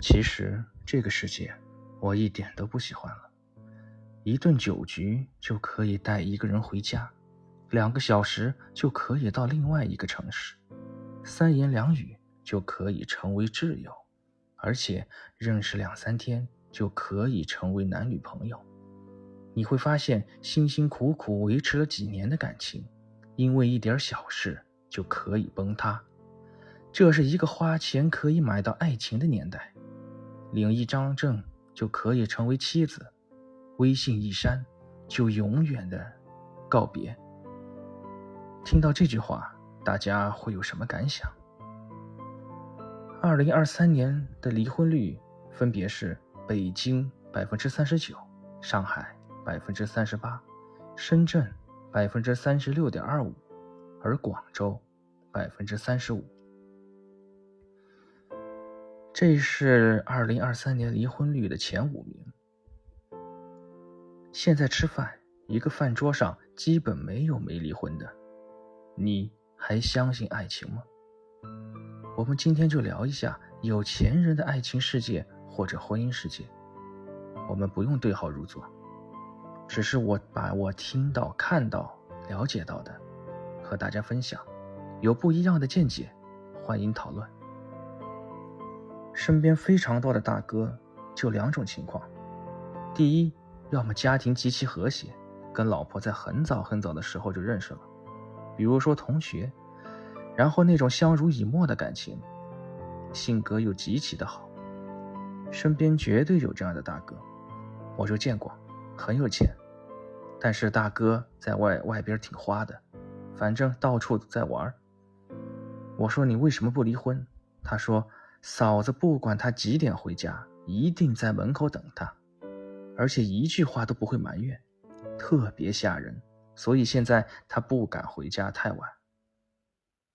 其实这个世界，我一点都不喜欢了。一顿酒局就可以带一个人回家，两个小时就可以到另外一个城市，三言两语就可以成为挚友，而且认识两三天就可以成为男女朋友。你会发现，辛辛苦苦维持了几年的感情，因为一点小事就可以崩塌。这是一个花钱可以买到爱情的年代。领一张证就可以成为妻子，微信一删就永远的告别。听到这句话，大家会有什么感想？二零二三年的离婚率分别是：北京百分之三十九，上海百分之三十八，深圳百分之三十六点二五，而广州百分之三十五。这是二零二三年离婚率的前五名。现在吃饭，一个饭桌上基本没有没离婚的。你还相信爱情吗？我们今天就聊一下有钱人的爱情世界或者婚姻世界。我们不用对号入座，只是我把我听到、看到、了解到的和大家分享。有不一样的见解，欢迎讨论。身边非常多的大哥，就两种情况：第一，要么家庭极其和谐，跟老婆在很早很早的时候就认识了，比如说同学，然后那种相濡以沫的感情，性格又极其的好，身边绝对有这样的大哥，我就见过，很有钱，但是大哥在外外边挺花的，反正到处在玩。我说你为什么不离婚？他说。嫂子不管他几点回家，一定在门口等他，而且一句话都不会埋怨，特别吓人。所以现在他不敢回家太晚，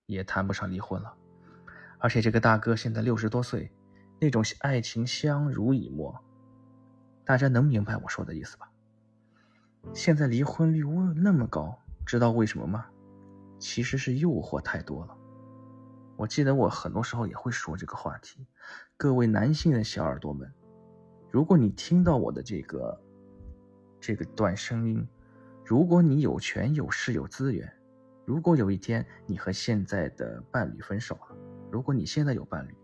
也谈不上离婚了。而且这个大哥现在六十多岁，那种爱情相濡以沫，大家能明白我说的意思吧？现在离婚率那么高，知道为什么吗？其实是诱惑太多了。我记得我很多时候也会说这个话题，各位男性的小耳朵们，如果你听到我的这个这个段声音，如果你有权有势有资源，如果有一天你和现在的伴侣分手了，如果你现在有伴侣，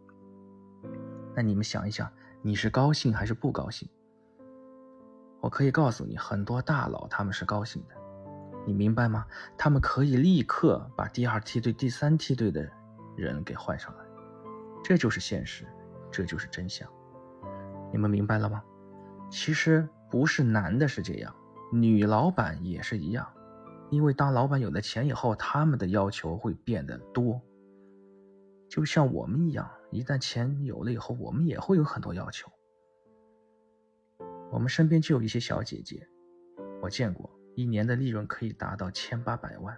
那你们想一想，你是高兴还是不高兴？我可以告诉你，很多大佬他们是高兴的，你明白吗？他们可以立刻把第二梯队、第三梯队的。人给换上来，这就是现实，这就是真相。你们明白了吗？其实不是男的是这样，女老板也是一样。因为当老板有了钱以后，他们的要求会变得多。就像我们一样，一旦钱有了以后，我们也会有很多要求。我们身边就有一些小姐姐，我见过，一年的利润可以达到千八百万，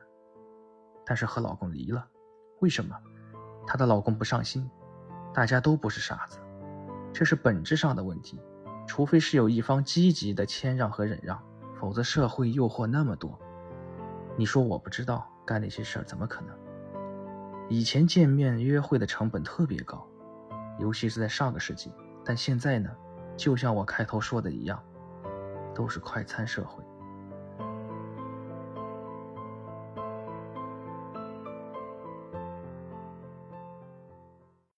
但是和老公离了，为什么？她的老公不上心，大家都不是傻子，这是本质上的问题。除非是有一方积极的谦让和忍让，否则社会诱惑那么多，你说我不知道干那些事儿怎么可能？以前见面约会的成本特别高，尤其是在上个世纪。但现在呢，就像我开头说的一样，都是快餐社会。